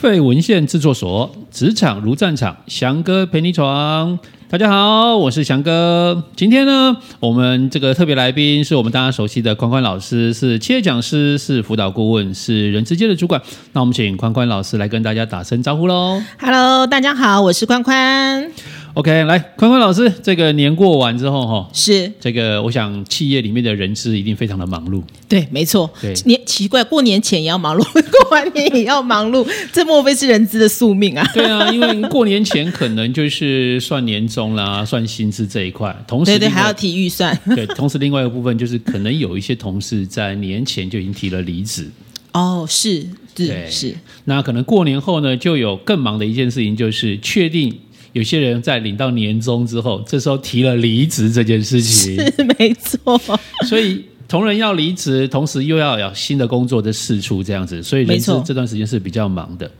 费文献制作所，职场如战场，翔哥陪你闯。大家好，我是翔哥。今天呢，我们这个特别来宾是我们大家熟悉的宽宽老师，是企业讲师，是辅导顾问，是人资界的主管。那我们请宽宽老师来跟大家打声招呼喽。Hello，大家好，我是宽宽。OK，来，坤坤老师，这个年过完之后，哈，是这个，我想企业里面的人资一定非常的忙碌。对，没错。对，年奇怪，过年前也要忙碌，过完年也要忙碌，这莫非是人资的宿命啊？对啊，因为过年前可能就是算年终啦，算薪资这一块，同时对对，还要提预算。对，同时另外一个部分就是可能有一些同事在年前就已经提了离职。哦，是，是是。那可能过年后呢，就有更忙的一件事情，就是确定。有些人在领到年终之后，这时候提了离职这件事情，是没错。所以同仁要离职，同时又要有新的工作的试出，这样子，所以人资这段时间是比较忙的。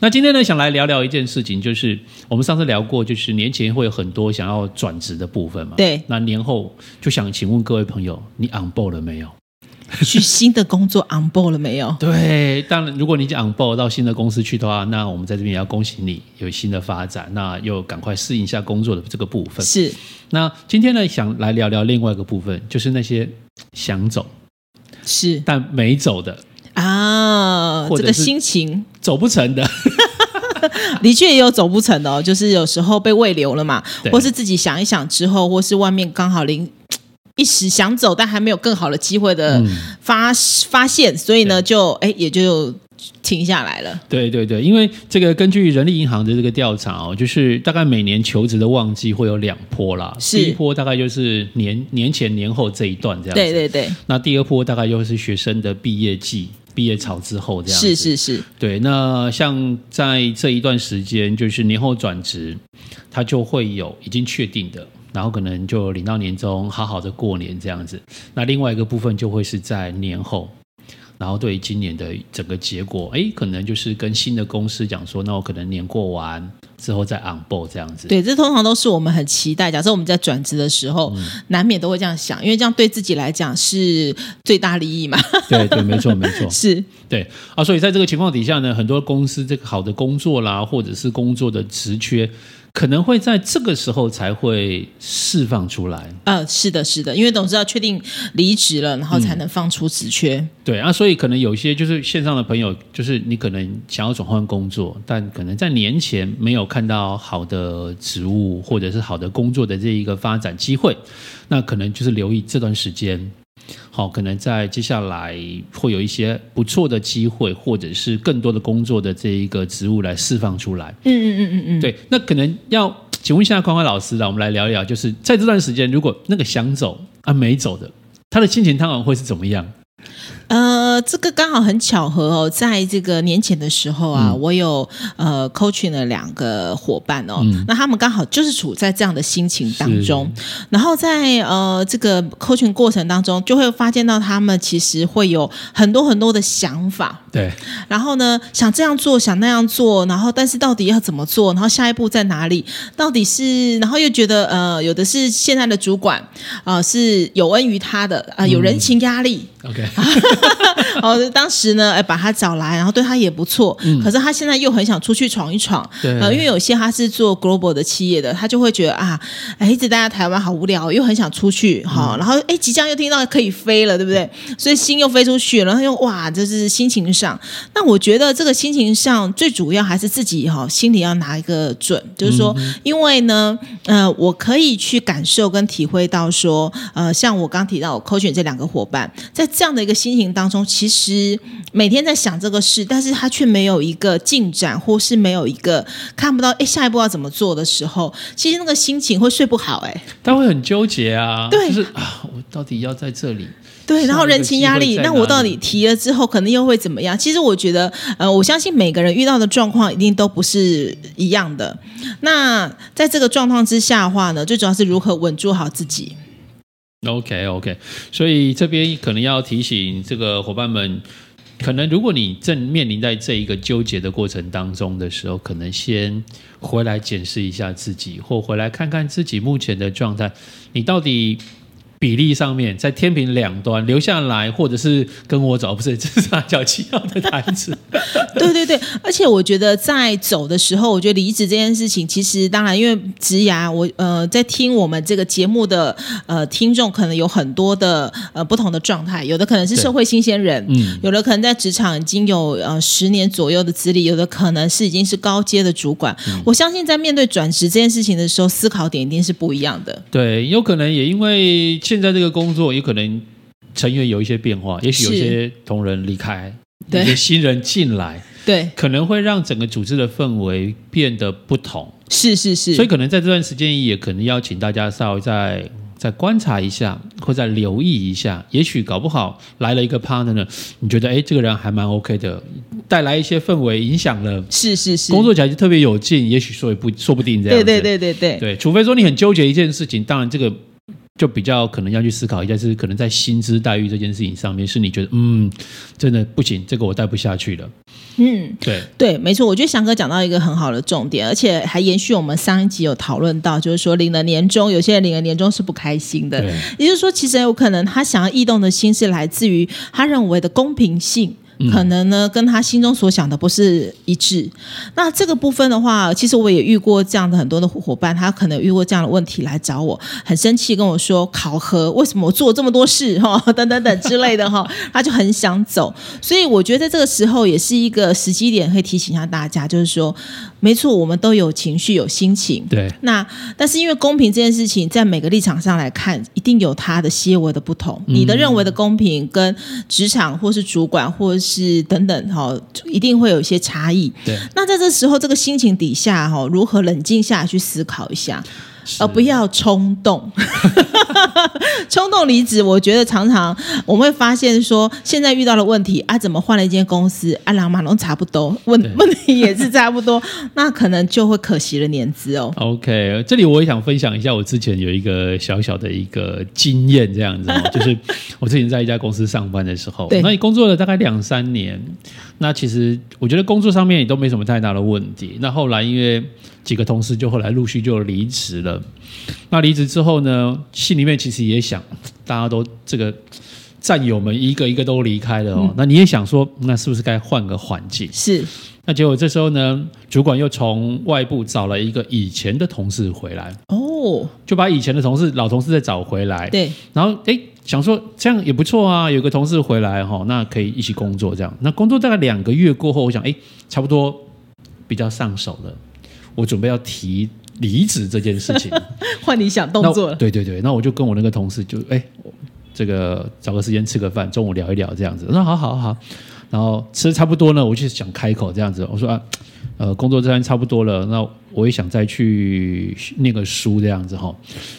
那今天呢，想来聊聊一件事情，就是我们上次聊过，就是年前会有很多想要转职的部分嘛。对。那年后就想请问各位朋友，你 on board 了没有？去新的工作 on board 了没有？对，当然，如果你 on board 到新的公司去的话，那我们在这边也要恭喜你有新的发展，那又赶快适应一下工作的这个部分。是。那今天呢，想来聊聊另外一个部分，就是那些想走是但没走的啊，这个心情走不成的，的确也有走不成的哦，就是有时候被喂流了嘛，或是自己想一想之后，或是外面刚好临。一时想走，但还没有更好的机会的发、嗯、发现，所以呢，就哎也就停下来了。对对对，因为这个根据人力银行的这个调查哦，就是大概每年求职的旺季会有两波啦。是第一波大概就是年年前年后这一段这样子。对对对。那第二波大概又是学生的毕业季、毕业潮之后这样子。是是是。对，那像在这一段时间，就是年后转职，它就会有已经确定的。然后可能就领到年终，好好的过年这样子。那另外一个部分就会是在年后，然后对于今年的整个结果，哎，可能就是跟新的公司讲说，那我可能年过完之后再 on board 这样子。对，这通常都是我们很期待。假设我们在转职的时候，嗯、难免都会这样想，因为这样对自己来讲是最大利益嘛。对对，没错没错，是对啊。所以在这个情况底下呢，很多公司这个好的工作啦，或者是工作的职缺。可能会在这个时候才会释放出来。呃，是的，是的，因为董事要确定离职了，然后才能放出职缺。嗯、对啊，所以可能有些就是线上的朋友，就是你可能想要转换工作，但可能在年前没有看到好的职务或者是好的工作的这一个发展机会，那可能就是留意这段时间。好，可能在接下来会有一些不错的机会，或者是更多的工作的这一个职务来释放出来。嗯嗯嗯嗯嗯，对。那可能要请问一下宽宽老师了，我们来聊一聊，就是在这段时间，如果那个想走啊没走的，他的心情当然会是怎么样？呃，这个刚好很巧合哦，在这个年前的时候啊，嗯、我有呃 coaching 了两个伙伴哦，嗯、那他们刚好就是处在这样的心情当中，然后在呃这个 coaching 过程当中，就会发现到他们其实会有很多很多的想法，对，然后呢想这样做，想那样做，然后但是到底要怎么做，然后下一步在哪里？到底是，然后又觉得呃有的是现在的主管啊、呃、是有恩于他的啊、呃，有人情压力。嗯、OK。哦，当时呢，哎，把他找来，然后对他也不错。嗯，可是他现在又很想出去闯一闯。对，呃，因为有些他是做 global 的企业的，他就会觉得啊，哎，一直待在台湾好无聊，又很想出去。好、嗯，然后哎，即将又听到可以飞了，对不对？所以心又飞出去了，然后又哇，这是心情上。那我觉得这个心情上最主要还是自己哈，心里要拿一个准，就是说，嗯、因为呢，呃，我可以去感受跟体会到说，呃，像我刚提到我 coaching 这两个伙伴，在这样的一个心情当中。其实每天在想这个事，但是他却没有一个进展，或是没有一个看不到，哎，下一步要怎么做的时候，其实那个心情会睡不好，哎，他会很纠结啊，对，就是啊，我到底要在这里，对，然后人情压力，那我到底提了之后，可能又会怎么样？其实我觉得，呃，我相信每个人遇到的状况一定都不是一样的。那在这个状况之下的话呢，最主要是如何稳住好自己。OK OK，所以这边可能要提醒这个伙伴们，可能如果你正面临在这一个纠结的过程当中的时候，可能先回来检视一下自己，或回来看看自己目前的状态，你到底比例上面，在天平两端留下来，或者是跟我走，不是 这是三角七号的台词。对对对，而且我觉得在走的时候，我觉得离职这件事情，其实当然因为职涯，我呃在听我们这个节目的呃听众，可能有很多的呃不同的状态，有的可能是社会新鲜人，嗯，有的可能在职场已经有呃十年左右的资历，有的可能是已经是高阶的主管。嗯、我相信在面对转职这件事情的时候，思考点一定是不一样的。对，有可能也因为。现在这个工作有可能成员有一些变化，也许有些同仁离开，有些新人进来，对，可能会让整个组织的氛围变得不同。是是是，所以可能在这段时间也可能邀请大家稍微再再观察一下，或再留意一下。也许搞不好来了一个 partner 呢，你觉得哎，这个人还蛮 OK 的，带来一些氛围，影响了，是是是，工作起来就特别有劲。也许说也不说不定这样。对对对对对对，除非说你很纠结一件事情，当然这个。就比较可能要去思考一下，是可能在薪资待遇这件事情上面，是你觉得嗯，真的不行，这个我待不下去了。嗯，对对，没错，我觉得翔哥讲到一个很好的重点，而且还延续我们上一集有讨论到，就是说领了年终，有些人领了年终是不开心的，也就是说，其实有可能他想要异动的心是来自于他认为的公平性。可能呢，跟他心中所想的不是一致。那这个部分的话，其实我也遇过这样的很多的伙伴，他可能遇过这样的问题来找我，很生气跟我说考核，为什么我做这么多事哈，等等等之类的哈，他就很想走。所以我觉得在这个时候也是一个时机点，可以提醒一下大家，就是说。没错，我们都有情绪，有心情。对，那但是因为公平这件事情，在每个立场上来看，一定有它的些微的不同。嗯、你的认为的公平，跟职场或是主管或是等等哈，一定会有一些差异。对，那在这时候，这个心情底下哈，如何冷静下来去思考一下？而不要冲动，冲动离职。我觉得常常我们会发现说，现在遇到了问题啊，怎么换了一间公司，啊，两马龙差不多，问问题也是差不多，那可能就会可惜了年资哦。OK，这里我也想分享一下，我之前有一个小小的一个经验，这样子，就是我之前在一家公司上班的时候，那你工作了大概两三年，那其实我觉得工作上面也都没什么太大的问题。那后来因为几个同事就后来陆续就离职了。那离职之后呢，心里面其实也想，大家都这个战友们一个一个都离开了哦。嗯、那你也想说，那是不是该换个环境？是。那结果这时候呢，主管又从外部找了一个以前的同事回来哦，就把以前的同事老同事再找回来。对。然后哎，想说这样也不错啊，有个同事回来哈，那可以一起工作这样。那工作大概两个月过后，我想哎，差不多比较上手了。我准备要提离职这件事情，换你想动作了。对对对，那我就跟我那个同事就哎，这个找个时间吃个饭，中午聊一聊这样子。我说好好好，然后吃的差不多呢，我就想开口这样子。我说啊，呃，工作这边差不多了，那我也想再去念个书这样子哈。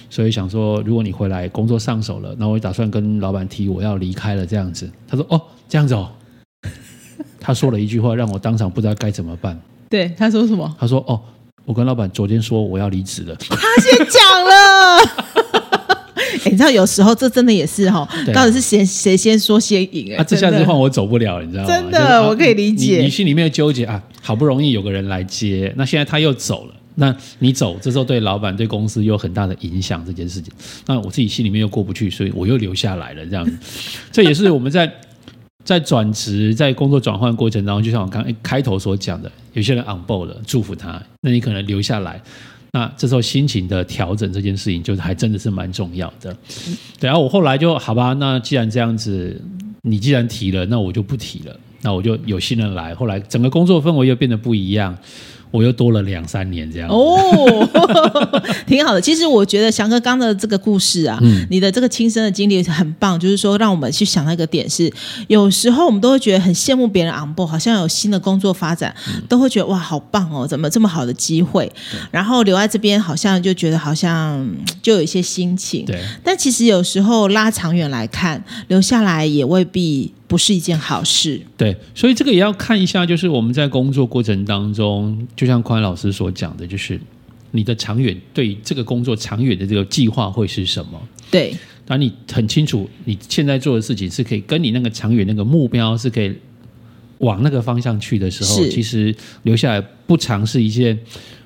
所以想说，如果你回来工作上手了，那我也打算跟老板提我要离开了这样子。他说哦，这样子哦。他说了一句话，让我当场不知道该怎么办。对，他说什么？他说哦。我跟老板昨天说我要离职了，他先讲了。哎，你知道有时候这真的也是哈，到底是谁谁先说先赢？啊，这下子换我走不了，你知道吗？真的，我可以理解。你心里面的纠结啊，好不容易有个人来接，那现在他又走了，那你走，这时候对老板对公司有很大的影响，这件事情，那我自己心里面又过不去，所以我又留下来了，这样。这也是我们在。在转职、在工作转换过程当中，就像我刚开头所讲的，有些人 on board 了，祝福他，那你可能留下来，那这时候心情的调整这件事情，就还真的是蛮重要的。对啊，我后来就好吧，那既然这样子，你既然提了，那我就不提了，那我就有新人来，后来整个工作氛围又变得不一样。我又多了两三年这样哦，挺好的。其实我觉得翔哥刚的这个故事啊，嗯、你的这个亲身的经历很棒，就是说让我们去想到一个点是，有时候我们都会觉得很羡慕别人 on board，好像有新的工作发展，嗯、都会觉得哇好棒哦，怎么这么好的机会？然后留在这边好像就觉得好像就有一些心情。对，但其实有时候拉长远来看，留下来也未必。不是一件好事，对，所以这个也要看一下，就是我们在工作过程当中，就像宽老师所讲的，就是你的长远对这个工作长远的这个计划会是什么？对，当你很清楚你现在做的事情是可以跟你那个长远那个目标是可以往那个方向去的时候，其实留下来不尝是一件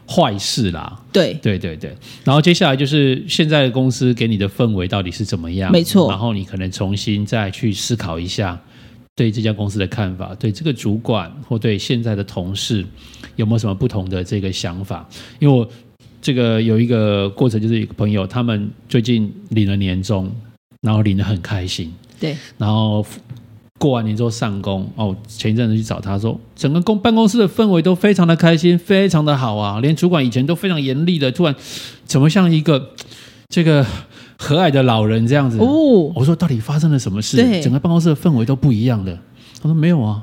坏事啦。对对对对。然后接下来就是现在的公司给你的氛围到底是怎么样？没错。然后你可能重新再去思考一下对这家公司的看法，对这个主管或对现在的同事有没有什么不同的这个想法？因为我这个有一个过程，就是一个朋友他们最近领了年终，然后领得很开心。对，然后。过完年之后上工哦，前一阵子去找他说，整个公办公室的氛围都非常的开心，非常的好啊，连主管以前都非常严厉的，突然怎么像一个这个和蔼的老人这样子？哦，我说到底发生了什么事？整个办公室的氛围都不一样的。他说没有啊，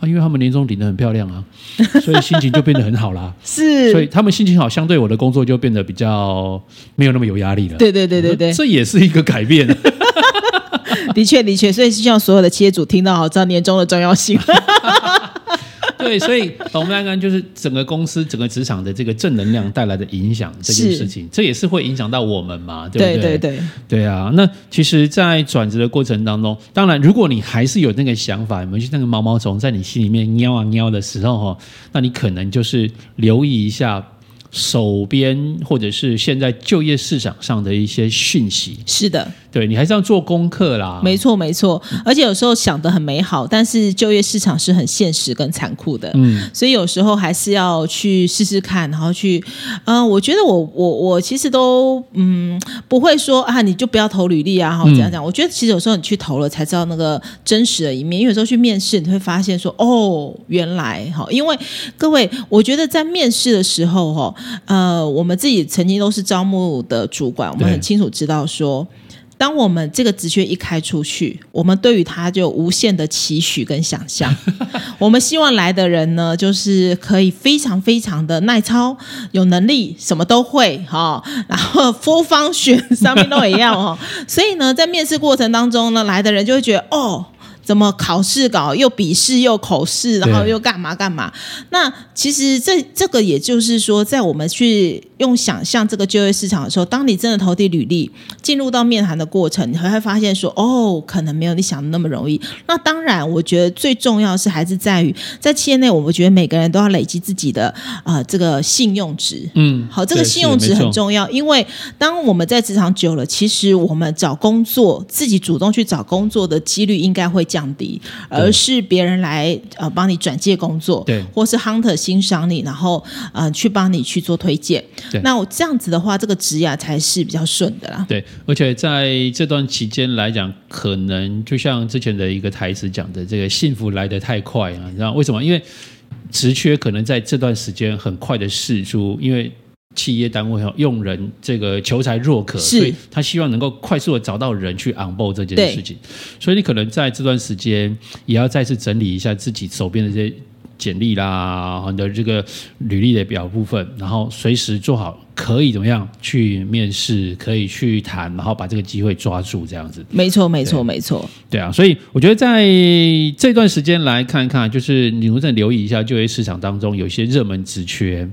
啊，因为他们年终领的很漂亮啊，所以心情就变得很好啦。是，所以他们心情好，相对我的工作就变得比较没有那么有压力了。对对对对对，这也是一个改变。的确，的确，所以希望所有的企业主听到好，知道年终的重要性。对，所以我们来看，就是整个公司、整个职场的这个正能量带来的影响这件事情，这也是会影响到我们嘛，对不对？对对对，对啊。那其实，在转职的过程当中，当然，如果你还是有那个想法，有没有那个毛毛虫在你心里面喵啊喵的时候，哈，那你可能就是留意一下。手边或者是现在就业市场上的一些讯息，是的，对，你还是要做功课啦。没错，没错。而且有时候想的很美好，但是就业市场是很现实跟残酷的。嗯，所以有时候还是要去试试看，然后去，嗯、呃，我觉得我我我其实都嗯不会说啊，你就不要投履历啊，哈，这样讲。我觉得其实有时候你去投了才知道那个真实的一面，因为有时候去面试你会发现说哦，原来哈，因为各位，我觉得在面试的时候哈。呃，我们自己曾经都是招募的主管，我们很清楚知道说，当我们这个职缺一开出去，我们对于他就无限的期许跟想象。我们希望来的人呢，就是可以非常非常的耐操，有能力，什么都会哈，然后 full function 上面都一样哦。所以呢，在面试过程当中呢，来的人就会觉得哦。怎么考试搞又笔试又口试，然后又干嘛干嘛？那其实这这个也就是说，在我们去用想象这个就业市场的时候，当你真的投递履历进入到面谈的过程，你还会发现说，哦，可能没有你想的那么容易。那当然，我觉得最重要是还是在于在企业内，我们觉得每个人都要累积自己的啊、呃、这个信用值。嗯，好，这个信用值很重要，因为当我们在职场久了，其实我们找工作自己主动去找工作的几率应该会降。降低，而是别人来呃帮你转介工作，对，或是 hunter 欣赏你，然后呃去帮你去做推荐。对，那我这样子的话，这个职涯才是比较顺的啦。对，而且在这段期间来讲，可能就像之前的一个台词讲的，这个幸福来得太快啊！你知道为什么？因为职缺可能在这段时间很快的释出，因为。企业单位哈，用人这个求才若渴，所以他希望能够快速的找到人去 onboard 这件事情。所以你可能在这段时间也要再次整理一下自己手边的这些简历啦，你的这个履历的表部分，然后随时做好可以怎么样去面试，可以去谈，然后把这个机会抓住，这样子。没错，没错，没错。对啊，所以我觉得在这段时间来看看，就是你们再留意一下就业市场当中有一些热门职缺。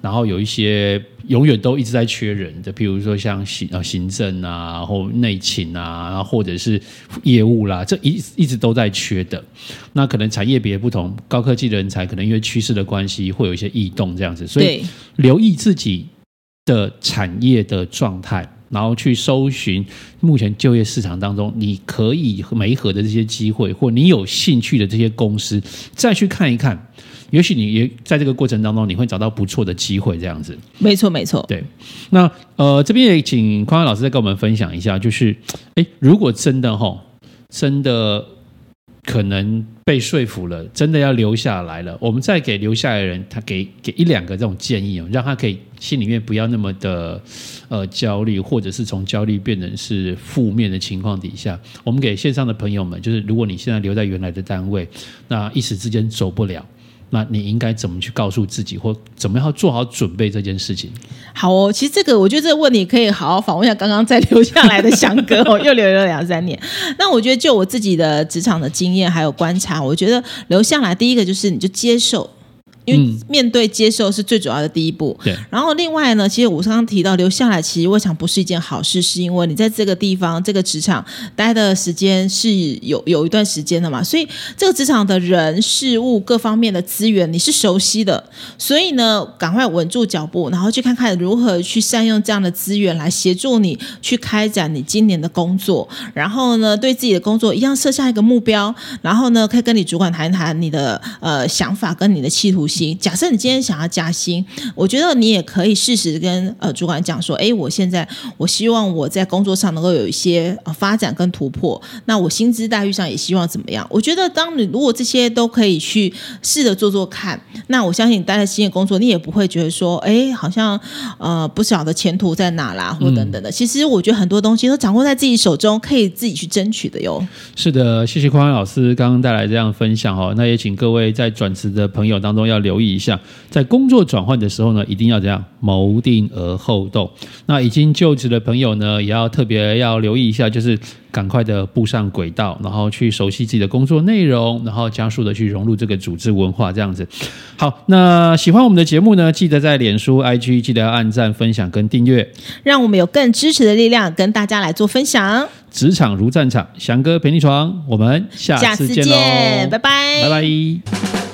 然后有一些永远都一直在缺人的，比如说像行啊行政啊，或内勤啊，然后或者是业务啦，这一一直都在缺的。那可能产业别不同，高科技的人才可能因为趋势的关系，会有一些异动这样子。所以留意自己的产业的状态，然后去搜寻目前就业市场当中你可以媒合的这些机会，或你有兴趣的这些公司，再去看一看。也许你也在这个过程当中，你会找到不错的机会，这样子。没错，没错。对，那呃，这边也请宽宽老师再跟我们分享一下，就是，哎，如果真的哈，真的可能被说服了，真的要留下来了，我们再给留下来的人，他给给一两个这种建议哦，让他可以心里面不要那么的呃焦虑，或者是从焦虑变成是负面的情况底下，我们给线上的朋友们，就是如果你现在留在原来的单位，那一时之间走不了。那你应该怎么去告诉自己，或怎么样做好准备这件事情？好哦，其实这个我觉得这个问题可以好好访问一下刚刚在留下来的 翔哥哦，又留了两三年。那我觉得就我自己的职场的经验还有观察，我觉得留下来第一个就是你就接受。因为面对接受是最主要的第一步。对。然后另外呢，其实我刚刚提到留下来，其实未尝不是一件好事，是因为你在这个地方、这个职场待的时间是有有一段时间的嘛，所以这个职场的人、事物各方面的资源你是熟悉的，所以呢，赶快稳住脚步，然后去看看如何去善用这样的资源来协助你去开展你今年的工作，然后呢，对自己的工作一样设下一个目标，然后呢，可以跟你主管谈谈你的呃想法跟你的企图心。假设你今天想要加薪，我觉得你也可以适时跟呃主管讲说，哎，我现在我希望我在工作上能够有一些呃发展跟突破，那我薪资待遇上也希望怎么样？我觉得当你如果这些都可以去试着做做看，那我相信你待在新的工作，你也不会觉得说，哎，好像呃不晓得前途在哪啦，或等等的。嗯、其实我觉得很多东西都掌握在自己手中，可以自己去争取的哟。是的，谢谢宽宽老师刚刚带来这样分享哦。那也请各位在转职的朋友当中要留意一下，在工作转换的时候呢，一定要怎样谋定而后动。那已经就职的朋友呢，也要特别要留意一下，就是。赶快的步上轨道，然后去熟悉自己的工作内容，然后加速的去融入这个组织文化，这样子。好，那喜欢我们的节目呢，记得在脸书、IG 记得要按赞、分享跟订阅，让我们有更支持的力量，跟大家来做分享。职场如战场，翔哥陪你闯，我们下次见喽，拜拜，拜拜。